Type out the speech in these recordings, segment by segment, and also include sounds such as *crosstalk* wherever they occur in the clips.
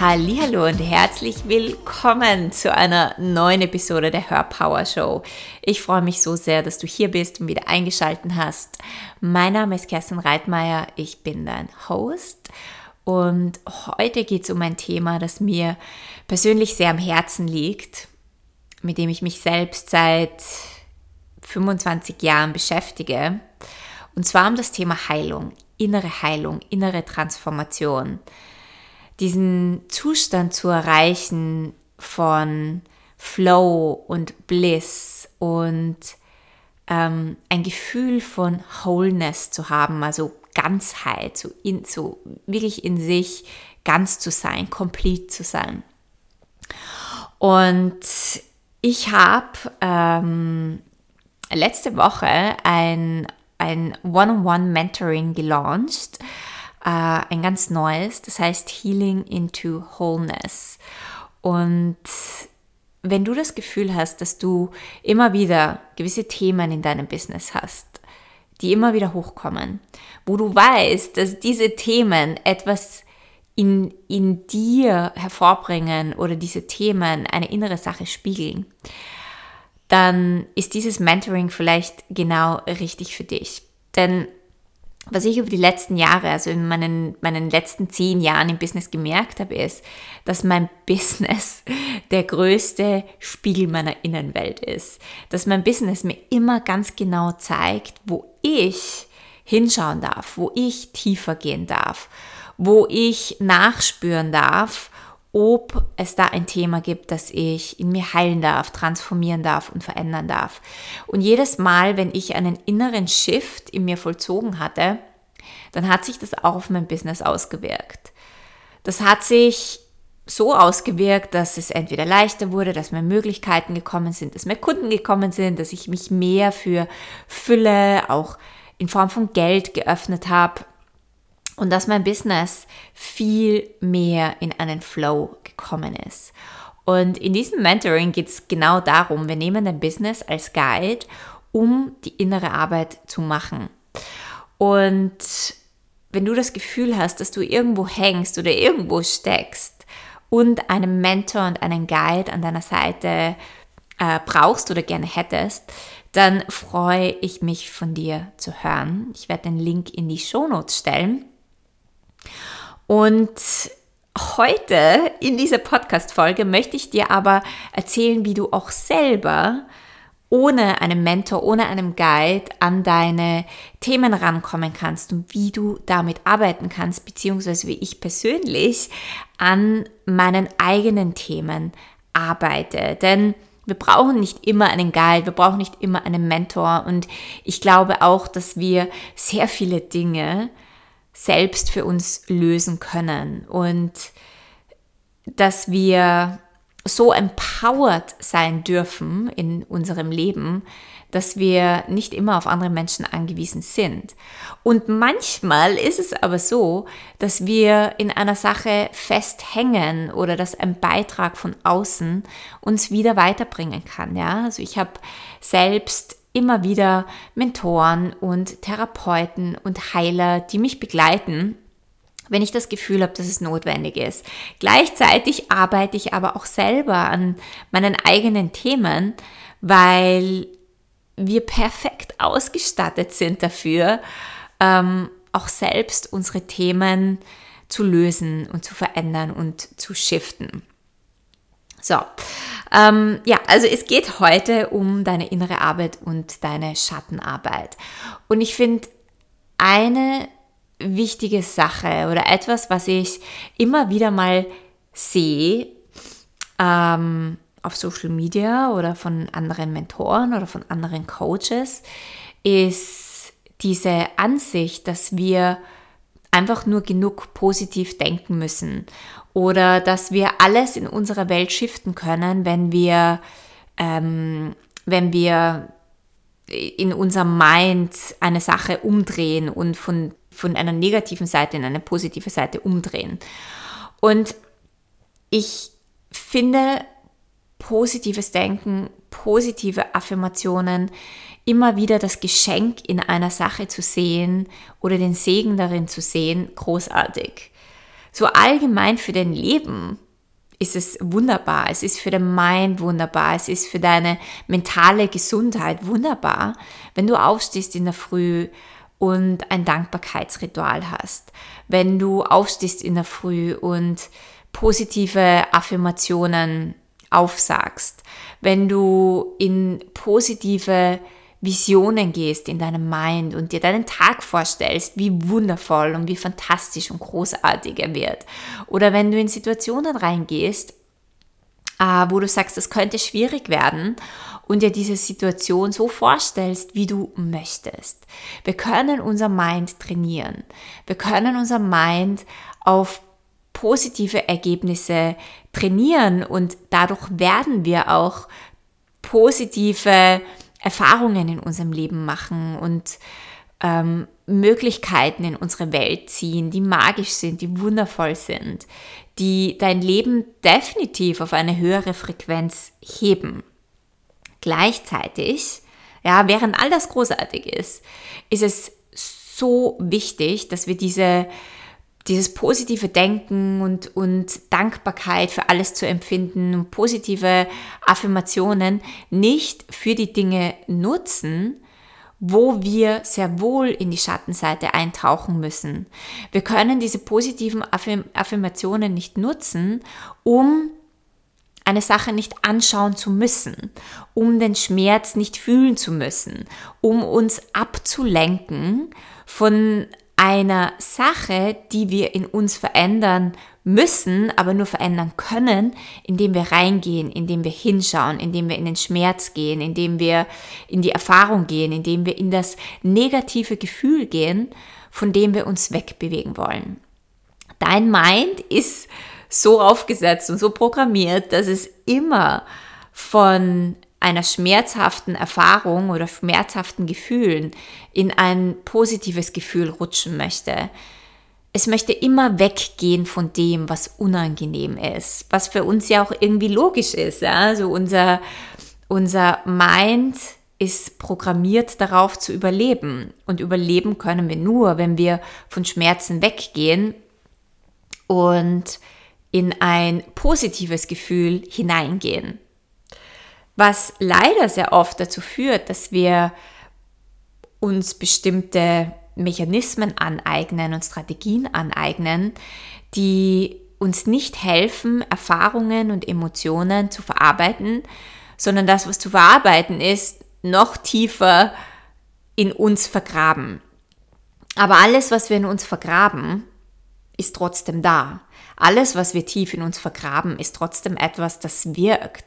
Hallo und herzlich willkommen zu einer neuen Episode der Hörpower Show. Ich freue mich so sehr, dass du hier bist und wieder eingeschaltet hast. Mein Name ist Kerstin Reitmeier, ich bin dein Host und heute geht es um ein Thema, das mir persönlich sehr am Herzen liegt, mit dem ich mich selbst seit 25 Jahren beschäftige. Und zwar um das Thema Heilung, innere Heilung, innere Transformation diesen Zustand zu erreichen von Flow und Bliss und ähm, ein Gefühl von Wholeness zu haben, also Ganzheit, so, in, so wirklich in sich ganz zu sein, complete zu sein. Und ich habe ähm, letzte Woche ein, ein One-on-One-Mentoring gelauncht äh, ein ganz neues, das heißt Healing into Wholeness. Und wenn du das Gefühl hast, dass du immer wieder gewisse Themen in deinem Business hast, die immer wieder hochkommen, wo du weißt, dass diese Themen etwas in, in dir hervorbringen oder diese Themen eine innere Sache spiegeln, dann ist dieses Mentoring vielleicht genau richtig für dich. Denn was ich über die letzten Jahre, also in meinen, meinen letzten zehn Jahren im Business gemerkt habe, ist, dass mein *laughs* Business der größte Spiegel meiner Innenwelt ist. Dass mein Business mir immer ganz genau zeigt, wo ich hinschauen darf, wo ich tiefer gehen darf, wo ich nachspüren darf ob es da ein Thema gibt, das ich in mir heilen darf, transformieren darf und verändern darf. Und jedes Mal, wenn ich einen inneren Shift in mir vollzogen hatte, dann hat sich das auch auf mein Business ausgewirkt. Das hat sich so ausgewirkt, dass es entweder leichter wurde, dass mehr Möglichkeiten gekommen sind, dass mehr Kunden gekommen sind, dass ich mich mehr für Fülle, auch in Form von Geld geöffnet habe, und dass mein Business viel mehr in einen Flow gekommen ist. Und in diesem Mentoring geht es genau darum, wir nehmen dein Business als Guide, um die innere Arbeit zu machen. Und wenn du das Gefühl hast, dass du irgendwo hängst oder irgendwo steckst und einen Mentor und einen Guide an deiner Seite äh, brauchst oder gerne hättest, dann freue ich mich von dir zu hören. Ich werde den Link in die Shownotes stellen. Und heute in dieser Podcast-Folge möchte ich dir aber erzählen, wie du auch selber ohne einen Mentor, ohne einen Guide an deine Themen rankommen kannst und wie du damit arbeiten kannst, beziehungsweise wie ich persönlich an meinen eigenen Themen arbeite. Denn wir brauchen nicht immer einen Guide, wir brauchen nicht immer einen Mentor und ich glaube auch, dass wir sehr viele Dinge selbst für uns lösen können und dass wir so empowered sein dürfen in unserem Leben, dass wir nicht immer auf andere Menschen angewiesen sind. Und manchmal ist es aber so, dass wir in einer Sache festhängen oder dass ein Beitrag von außen uns wieder weiterbringen kann. Ja, also ich habe selbst immer wieder Mentoren und Therapeuten und Heiler, die mich begleiten, wenn ich das Gefühl habe, dass es notwendig ist. Gleichzeitig arbeite ich aber auch selber an meinen eigenen Themen, weil wir perfekt ausgestattet sind dafür, ähm, auch selbst unsere Themen zu lösen und zu verändern und zu shiften. So, ähm, ja, also es geht heute um deine innere Arbeit und deine Schattenarbeit. Und ich finde eine wichtige Sache oder etwas, was ich immer wieder mal sehe ähm, auf Social Media oder von anderen Mentoren oder von anderen Coaches, ist diese Ansicht, dass wir einfach nur genug positiv denken müssen oder dass wir alles in unserer Welt shiften können, wenn wir, ähm, wenn wir in unserem Mind eine Sache umdrehen und von, von einer negativen Seite in eine positive Seite umdrehen. Und ich finde positives Denken, positive Affirmationen, immer wieder das Geschenk in einer Sache zu sehen oder den Segen darin zu sehen, großartig. so allgemein für dein Leben ist es wunderbar. Es ist für den Mind wunderbar. Es ist für deine mentale Gesundheit wunderbar, wenn du aufstehst in der Früh und ein Dankbarkeitsritual hast. Wenn du aufstehst in der Früh und positive Affirmationen aufsagst. Wenn du in positive Visionen gehst in deinem Mind und dir deinen Tag vorstellst, wie wundervoll und wie fantastisch und großartig er wird. Oder wenn du in Situationen reingehst, äh, wo du sagst, das könnte schwierig werden und dir diese Situation so vorstellst, wie du möchtest. Wir können unser Mind trainieren. Wir können unser Mind auf positive Ergebnisse trainieren und dadurch werden wir auch positive Erfahrungen in unserem Leben machen und ähm, Möglichkeiten in unsere Welt ziehen, die magisch sind, die wundervoll sind, die dein Leben definitiv auf eine höhere Frequenz heben. Gleichzeitig, ja, während all das großartig ist, ist es so wichtig, dass wir diese dieses positive Denken und, und Dankbarkeit für alles zu empfinden und positive Affirmationen nicht für die Dinge nutzen, wo wir sehr wohl in die Schattenseite eintauchen müssen. Wir können diese positiven Affirmationen nicht nutzen, um eine Sache nicht anschauen zu müssen, um den Schmerz nicht fühlen zu müssen, um uns abzulenken von einer Sache, die wir in uns verändern müssen, aber nur verändern können, indem wir reingehen, indem wir hinschauen, indem wir in den Schmerz gehen, indem wir in die Erfahrung gehen, indem wir in das negative Gefühl gehen, von dem wir uns wegbewegen wollen. Dein Mind ist so aufgesetzt und so programmiert, dass es immer von einer schmerzhaften Erfahrung oder schmerzhaften Gefühlen in ein positives Gefühl rutschen möchte. Es möchte immer weggehen von dem, was unangenehm ist, was für uns ja auch irgendwie logisch ist. Ja? Also unser, unser Mind ist programmiert darauf zu überleben. Und überleben können wir nur, wenn wir von Schmerzen weggehen und in ein positives Gefühl hineingehen was leider sehr oft dazu führt, dass wir uns bestimmte Mechanismen aneignen und Strategien aneignen, die uns nicht helfen, Erfahrungen und Emotionen zu verarbeiten, sondern das, was zu verarbeiten ist, noch tiefer in uns vergraben. Aber alles, was wir in uns vergraben, ist trotzdem da. Alles, was wir tief in uns vergraben, ist trotzdem etwas, das wirkt.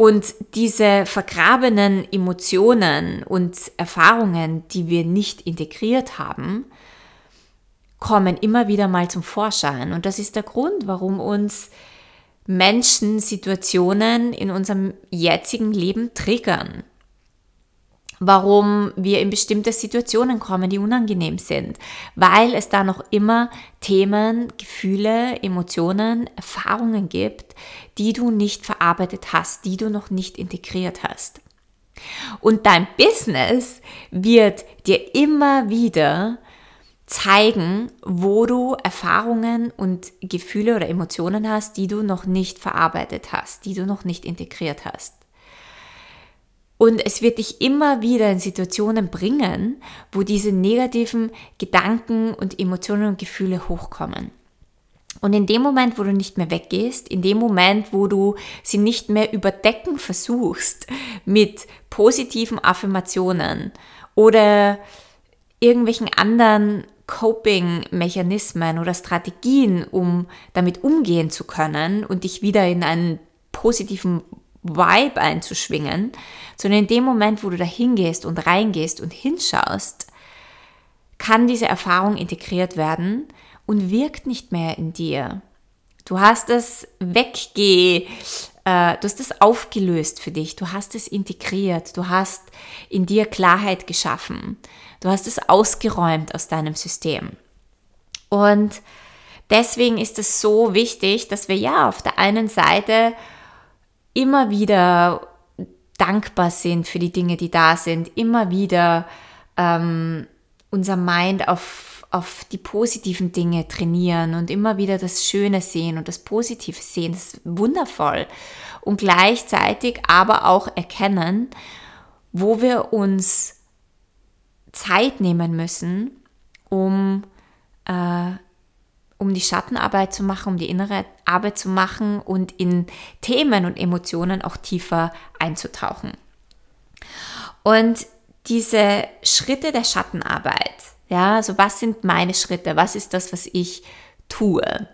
Und diese vergrabenen Emotionen und Erfahrungen, die wir nicht integriert haben, kommen immer wieder mal zum Vorschein. Und das ist der Grund, warum uns Menschen, Situationen in unserem jetzigen Leben triggern warum wir in bestimmte Situationen kommen, die unangenehm sind, weil es da noch immer Themen, Gefühle, Emotionen, Erfahrungen gibt, die du nicht verarbeitet hast, die du noch nicht integriert hast. Und dein Business wird dir immer wieder zeigen, wo du Erfahrungen und Gefühle oder Emotionen hast, die du noch nicht verarbeitet hast, die du noch nicht integriert hast. Und es wird dich immer wieder in Situationen bringen, wo diese negativen Gedanken und Emotionen und Gefühle hochkommen. Und in dem Moment, wo du nicht mehr weggehst, in dem Moment, wo du sie nicht mehr überdecken versuchst mit positiven Affirmationen oder irgendwelchen anderen Coping-Mechanismen oder Strategien, um damit umgehen zu können und dich wieder in einen positiven Vibe einzuschwingen, sondern in dem Moment, wo du da hingehst und reingehst und hinschaust, kann diese Erfahrung integriert werden und wirkt nicht mehr in dir. Du hast es wegge, äh, du hast es aufgelöst für dich, du hast es integriert, du hast in dir Klarheit geschaffen, du hast es ausgeräumt aus deinem System. Und deswegen ist es so wichtig, dass wir ja auf der einen Seite immer wieder dankbar sind für die Dinge, die da sind, immer wieder ähm, unser Mind auf, auf die positiven Dinge trainieren und immer wieder das Schöne sehen und das Positive sehen. Das ist wundervoll. Und gleichzeitig aber auch erkennen, wo wir uns Zeit nehmen müssen, um, äh, um die Schattenarbeit zu machen, um die innere Arbeit zu machen und in Themen und Emotionen auch tiefer einzutauchen. Und diese Schritte der Schattenarbeit, ja, also was sind meine Schritte? Was ist das, was ich tue?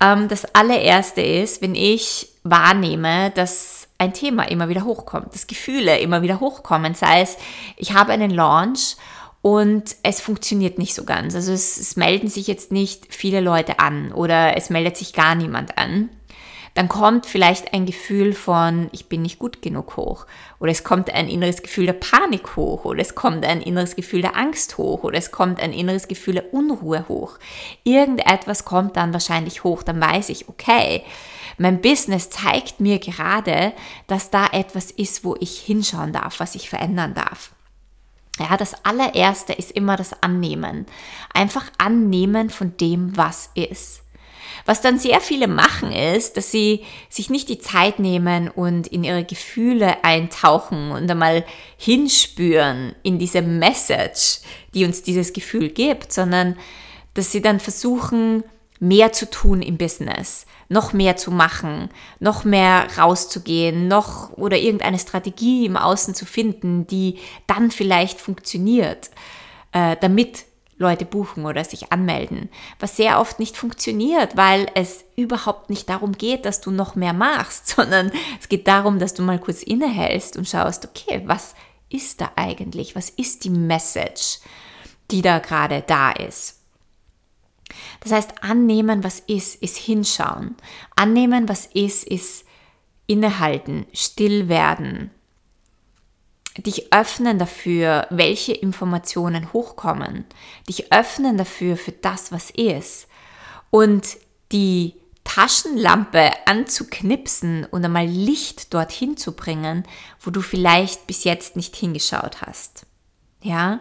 Ähm, das allererste ist, wenn ich wahrnehme, dass ein Thema immer wieder hochkommt, dass Gefühle immer wieder hochkommen, sei es, ich habe einen Launch und es funktioniert nicht so ganz. Also es, es melden sich jetzt nicht viele Leute an oder es meldet sich gar niemand an dann kommt vielleicht ein Gefühl von, ich bin nicht gut genug hoch. Oder es kommt ein inneres Gefühl der Panik hoch. Oder es kommt ein inneres Gefühl der Angst hoch. Oder es kommt ein inneres Gefühl der Unruhe hoch. Irgendetwas kommt dann wahrscheinlich hoch. Dann weiß ich, okay, mein Business zeigt mir gerade, dass da etwas ist, wo ich hinschauen darf, was ich verändern darf. Ja, das allererste ist immer das Annehmen. Einfach annehmen von dem, was ist. Was dann sehr viele machen ist, dass sie sich nicht die Zeit nehmen und in ihre Gefühle eintauchen und einmal hinspüren in diese Message, die uns dieses Gefühl gibt, sondern dass sie dann versuchen, mehr zu tun im Business, noch mehr zu machen, noch mehr rauszugehen, noch oder irgendeine Strategie im Außen zu finden, die dann vielleicht funktioniert, äh, damit Leute buchen oder sich anmelden, was sehr oft nicht funktioniert, weil es überhaupt nicht darum geht, dass du noch mehr machst, *laughs* sondern es geht darum, dass du mal kurz innehältst und schaust, okay, was ist da eigentlich? Was ist die Message, die da gerade da ist? Das heißt, annehmen, was ist, ist hinschauen. Annehmen, was ist, ist innehalten, still werden, dich öffnen dafür, welche Informationen hochkommen, dich öffnen dafür für das, was ist und die Taschenlampe anzuknipsen und einmal Licht dorthin zu bringen, wo du vielleicht bis jetzt nicht hingeschaut hast. Ja,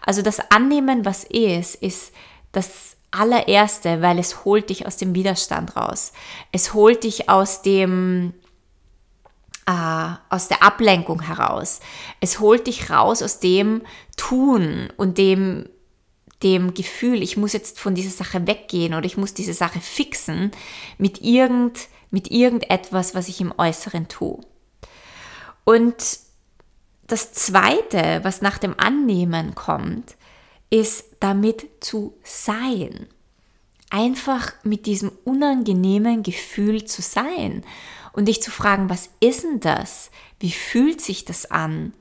also das Annehmen, was ist, ist das allererste, weil es holt dich aus dem Widerstand raus. Es holt dich aus dem äh, aus der Ablenkung heraus. Es holt dich raus aus dem Tun und dem, dem Gefühl, ich muss jetzt von dieser Sache weggehen oder ich muss diese Sache fixen mit, irgend, mit irgendetwas, was ich im Äußeren tue. Und das Zweite, was nach dem Annehmen kommt, ist damit zu sein. Einfach mit diesem unangenehmen Gefühl zu sein und dich zu fragen, was ist denn das? Wie fühlt sich das an?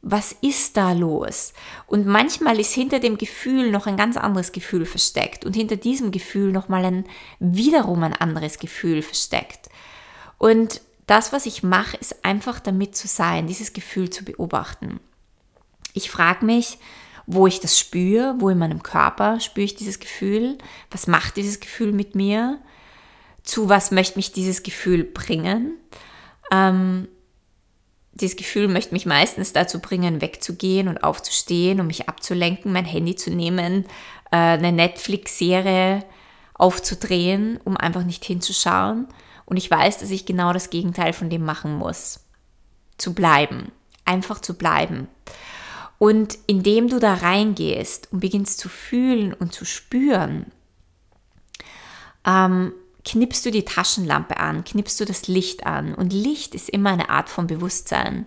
Was ist da los? Und manchmal ist hinter dem Gefühl noch ein ganz anderes Gefühl versteckt und hinter diesem Gefühl nochmal ein wiederum ein anderes Gefühl versteckt. Und das, was ich mache, ist einfach damit zu sein, dieses Gefühl zu beobachten. Ich frage mich, wo ich das spüre, wo in meinem Körper spüre ich dieses Gefühl, was macht dieses Gefühl mit mir, zu was möchte mich dieses Gefühl bringen. Ähm, dieses Gefühl möchte mich meistens dazu bringen, wegzugehen und aufzustehen, um mich abzulenken, mein Handy zu nehmen, äh, eine Netflix-Serie aufzudrehen, um einfach nicht hinzuschauen. Und ich weiß, dass ich genau das Gegenteil von dem machen muss. Zu bleiben. Einfach zu bleiben. Und indem du da reingehst und beginnst zu fühlen und zu spüren, ähm, knippst du die Taschenlampe an, knippst du das Licht an. Und Licht ist immer eine Art von Bewusstsein.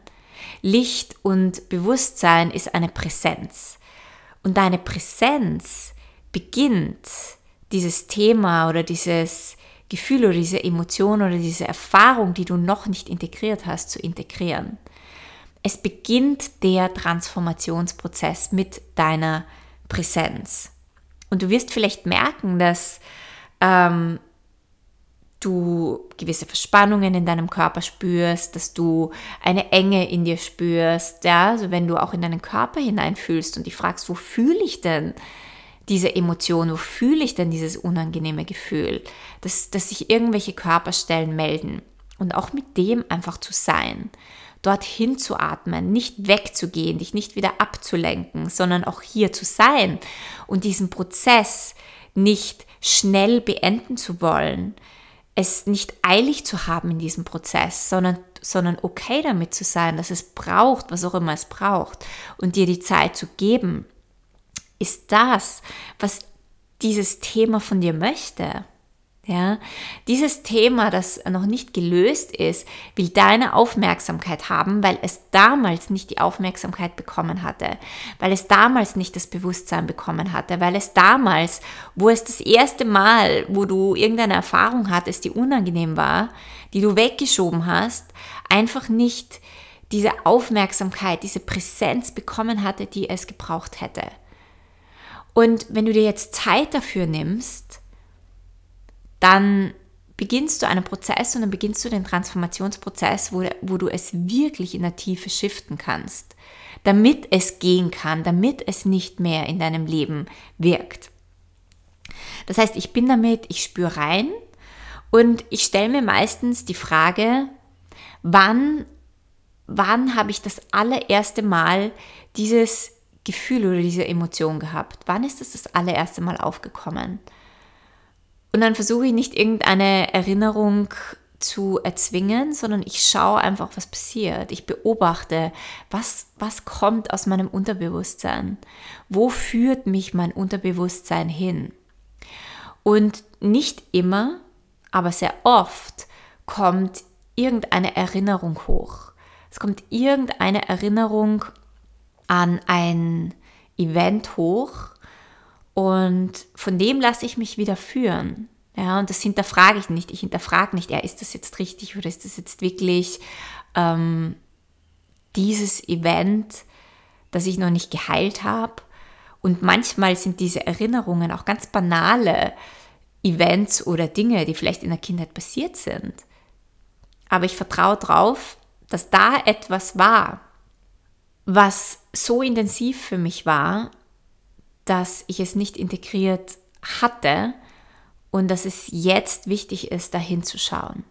Licht und Bewusstsein ist eine Präsenz. Und deine Präsenz beginnt dieses Thema oder dieses Gefühl oder diese Emotion oder diese Erfahrung, die du noch nicht integriert hast, zu integrieren. Es beginnt der Transformationsprozess mit deiner Präsenz. Und du wirst vielleicht merken, dass ähm, du gewisse Verspannungen in deinem Körper spürst, dass du eine Enge in dir spürst, ja, also wenn du auch in deinen Körper hineinfühlst und dich fragst, wo fühle ich denn diese Emotion, wo fühle ich denn dieses unangenehme Gefühl, dass, dass sich irgendwelche Körperstellen melden. Und auch mit dem einfach zu sein, dorthin zu atmen, nicht wegzugehen, dich nicht wieder abzulenken, sondern auch hier zu sein und diesen Prozess nicht schnell beenden zu wollen, es nicht eilig zu haben in diesem Prozess, sondern, sondern okay damit zu sein, dass es braucht, was auch immer es braucht, und dir die Zeit zu geben, ist das, was dieses Thema von dir möchte. Ja, dieses Thema, das noch nicht gelöst ist, will deine Aufmerksamkeit haben, weil es damals nicht die Aufmerksamkeit bekommen hatte, weil es damals nicht das Bewusstsein bekommen hatte, weil es damals, wo es das erste Mal, wo du irgendeine Erfahrung hattest, die unangenehm war, die du weggeschoben hast, einfach nicht diese Aufmerksamkeit, diese Präsenz bekommen hatte, die es gebraucht hätte. Und wenn du dir jetzt Zeit dafür nimmst, dann beginnst du einen Prozess und dann beginnst du den Transformationsprozess, wo, wo du es wirklich in der Tiefe shiften kannst, damit es gehen kann, damit es nicht mehr in deinem Leben wirkt. Das heißt, ich bin damit, ich spüre rein und ich stelle mir meistens die Frage, wann, wann habe ich das allererste Mal dieses Gefühl oder diese Emotion gehabt? Wann ist das das allererste Mal aufgekommen? Und dann versuche ich nicht irgendeine Erinnerung zu erzwingen, sondern ich schaue einfach, was passiert. Ich beobachte, was, was kommt aus meinem Unterbewusstsein. Wo führt mich mein Unterbewusstsein hin? Und nicht immer, aber sehr oft kommt irgendeine Erinnerung hoch. Es kommt irgendeine Erinnerung an ein Event hoch, und von dem lasse ich mich wieder führen. Ja, und das hinterfrage ich nicht. Ich hinterfrage nicht, ja, ist das jetzt richtig oder ist das jetzt wirklich ähm, dieses Event, das ich noch nicht geheilt habe? Und manchmal sind diese Erinnerungen auch ganz banale Events oder Dinge, die vielleicht in der Kindheit passiert sind. Aber ich vertraue darauf, dass da etwas war, was so intensiv für mich war, dass ich es nicht integriert hatte und dass es jetzt wichtig ist, dahin zu schauen.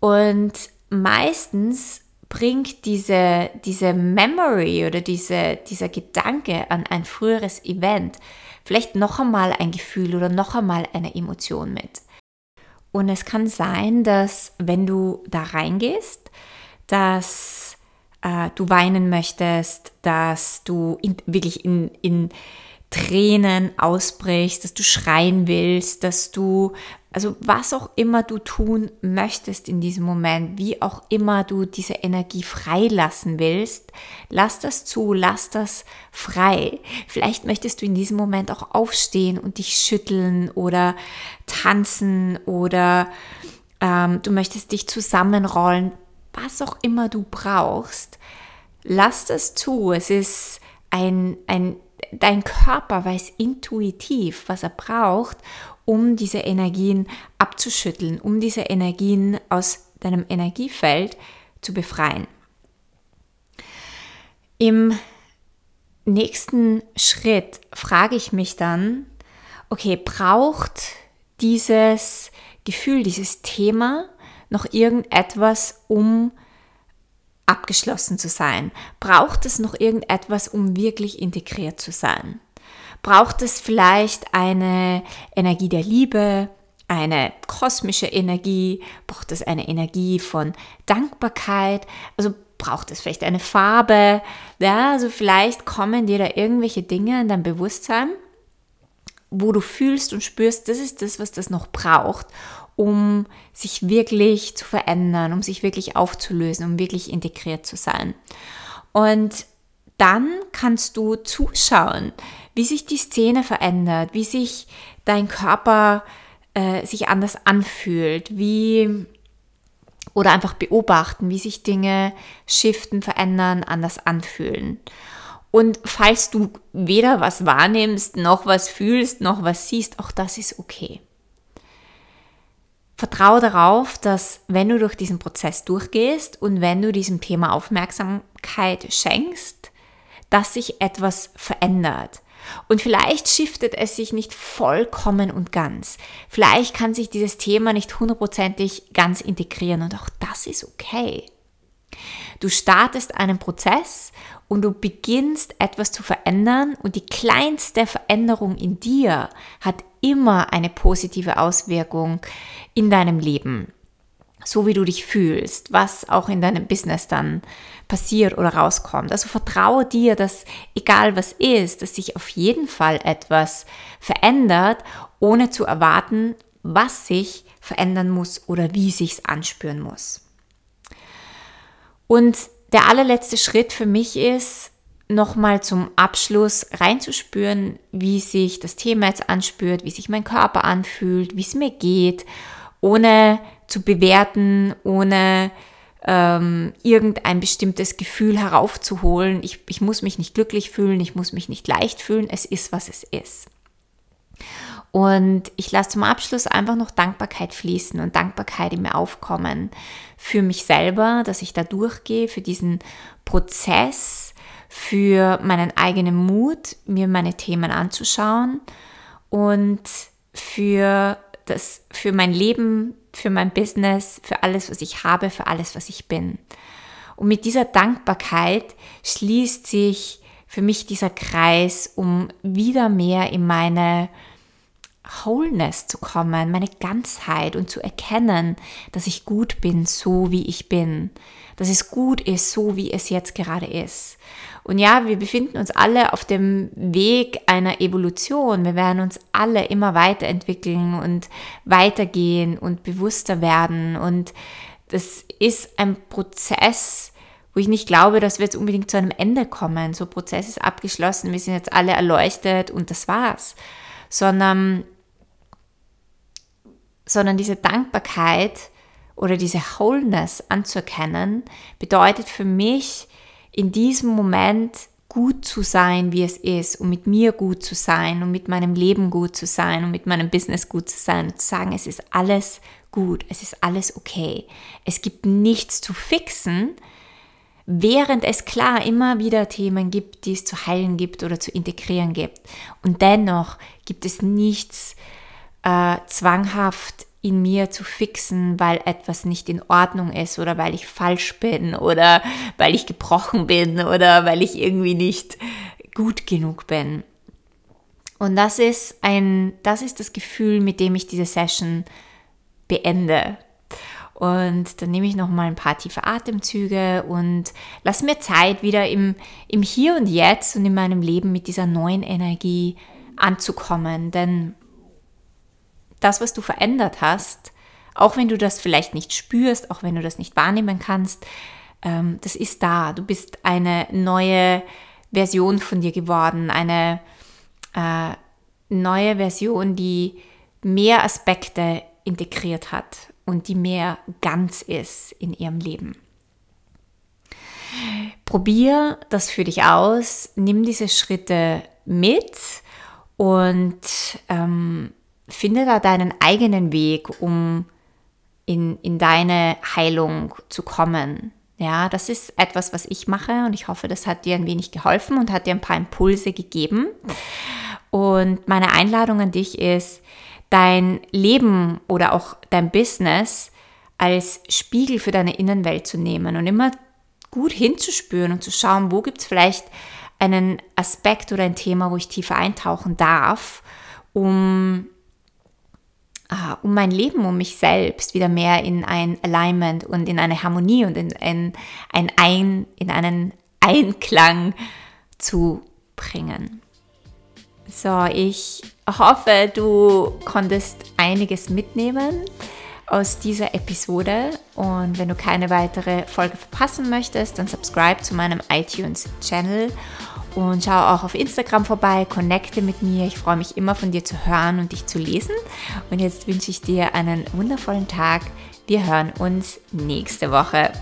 Und meistens bringt diese, diese Memory oder diese, dieser Gedanke an ein früheres Event vielleicht noch einmal ein Gefühl oder noch einmal eine Emotion mit. Und es kann sein, dass wenn du da reingehst, dass äh, du weinen möchtest, dass du in, wirklich in, in Tränen ausbrichst, dass du schreien willst, dass du, also was auch immer du tun möchtest in diesem Moment, wie auch immer du diese Energie freilassen willst, lass das zu, lass das frei. Vielleicht möchtest du in diesem Moment auch aufstehen und dich schütteln oder tanzen oder ähm, du möchtest dich zusammenrollen, was auch immer du brauchst. Lass das zu. Es ist ein, ein dein Körper weiß intuitiv, was er braucht, um diese Energien abzuschütteln, um diese Energien aus deinem Energiefeld zu befreien. Im nächsten Schritt frage ich mich dann, okay, braucht dieses Gefühl, dieses Thema noch irgendetwas, um abgeschlossen zu sein? Braucht es noch irgendetwas, um wirklich integriert zu sein? Braucht es vielleicht eine Energie der Liebe, eine kosmische Energie? Braucht es eine Energie von Dankbarkeit? Also braucht es vielleicht eine Farbe? Ja, also vielleicht kommen dir da irgendwelche Dinge in dein Bewusstsein, wo du fühlst und spürst, das ist das, was das noch braucht, um sich wirklich zu verändern, um sich wirklich aufzulösen, um wirklich integriert zu sein. Und dann kannst du zuschauen, wie sich die Szene verändert, wie sich dein Körper äh, sich anders anfühlt, wie oder einfach beobachten, wie sich Dinge shiften, verändern, anders anfühlen. Und falls du weder was wahrnimmst, noch was fühlst, noch was siehst, auch das ist okay. Vertraue darauf, dass wenn du durch diesen Prozess durchgehst und wenn du diesem Thema Aufmerksamkeit schenkst, dass sich etwas verändert. Und vielleicht shiftet es sich nicht vollkommen und ganz. Vielleicht kann sich dieses Thema nicht hundertprozentig ganz integrieren und auch das ist okay. Du startest einen Prozess und du beginnst etwas zu verändern und die kleinste Veränderung in dir hat immer eine positive Auswirkung in deinem Leben. So wie du dich fühlst, was auch in deinem Business dann passiert oder rauskommt. Also vertraue dir, dass egal was ist, dass sich auf jeden Fall etwas verändert, ohne zu erwarten, was sich verändern muss oder wie sich's anspüren muss. Und der allerletzte Schritt für mich ist, nochmal zum Abschluss reinzuspüren, wie sich das Thema jetzt anspürt, wie sich mein Körper anfühlt, wie es mir geht, ohne zu bewerten, ohne ähm, irgendein bestimmtes Gefühl heraufzuholen. Ich, ich muss mich nicht glücklich fühlen, ich muss mich nicht leicht fühlen, es ist, was es ist. Und ich lasse zum Abschluss einfach noch Dankbarkeit fließen und Dankbarkeit in mir aufkommen für mich selber, dass ich da durchgehe, für diesen Prozess, für meinen eigenen Mut, mir meine Themen anzuschauen und für das, für mein Leben, für mein Business, für alles, was ich habe, für alles, was ich bin. Und mit dieser Dankbarkeit schließt sich für mich dieser Kreis, um wieder mehr in meine Wholeness zu kommen, meine Ganzheit und zu erkennen, dass ich gut bin, so wie ich bin, dass es gut ist, so wie es jetzt gerade ist. Und ja, wir befinden uns alle auf dem Weg einer Evolution. Wir werden uns alle immer weiterentwickeln und weitergehen und bewusster werden. Und das ist ein Prozess, wo ich nicht glaube, dass wir jetzt unbedingt zu einem Ende kommen. So Prozess ist abgeschlossen, wir sind jetzt alle erleuchtet und das war's. Sondern sondern diese Dankbarkeit oder diese Wholeness anzuerkennen, bedeutet für mich in diesem Moment gut zu sein, wie es ist, und mit mir gut zu sein und mit meinem Leben gut zu sein und mit meinem Business gut zu sein und zu sagen, es ist alles gut, es ist alles okay. Es gibt nichts zu fixen, während es klar immer wieder Themen gibt, die es zu heilen gibt oder zu integrieren gibt. Und dennoch gibt es nichts äh, zwanghaft in mir zu fixen, weil etwas nicht in Ordnung ist oder weil ich falsch bin oder weil ich gebrochen bin oder weil ich irgendwie nicht gut genug bin. Und das ist ein, das ist das Gefühl, mit dem ich diese Session beende. Und dann nehme ich noch mal ein paar tiefe Atemzüge und lass mir Zeit, wieder im, im Hier und Jetzt und in meinem Leben mit dieser neuen Energie anzukommen. Denn das, was du verändert hast, auch wenn du das vielleicht nicht spürst, auch wenn du das nicht wahrnehmen kannst, ähm, das ist da. Du bist eine neue Version von dir geworden, eine äh, neue Version, die mehr Aspekte integriert hat und die mehr ganz ist in ihrem Leben. Probier das für dich aus, nimm diese Schritte mit und ähm, finde da deinen eigenen Weg, um in, in deine Heilung zu kommen. Ja, das ist etwas, was ich mache und ich hoffe, das hat dir ein wenig geholfen und hat dir ein paar Impulse gegeben. Und meine Einladung an dich ist, dein Leben oder auch dein Business als Spiegel für deine Innenwelt zu nehmen und immer gut hinzuspüren und zu schauen, wo gibt es vielleicht einen Aspekt oder ein Thema, wo ich tiefer eintauchen darf, um um mein Leben, um mich selbst wieder mehr in ein Alignment und in eine Harmonie und in, in, ein ein, in einen Einklang zu bringen. So, ich hoffe, du konntest einiges mitnehmen aus dieser Episode und wenn du keine weitere Folge verpassen möchtest, dann subscribe zu meinem iTunes Channel und schau auch auf Instagram vorbei, connecte mit mir. Ich freue mich immer von dir zu hören und dich zu lesen. Und jetzt wünsche ich dir einen wundervollen Tag. Wir hören uns nächste Woche.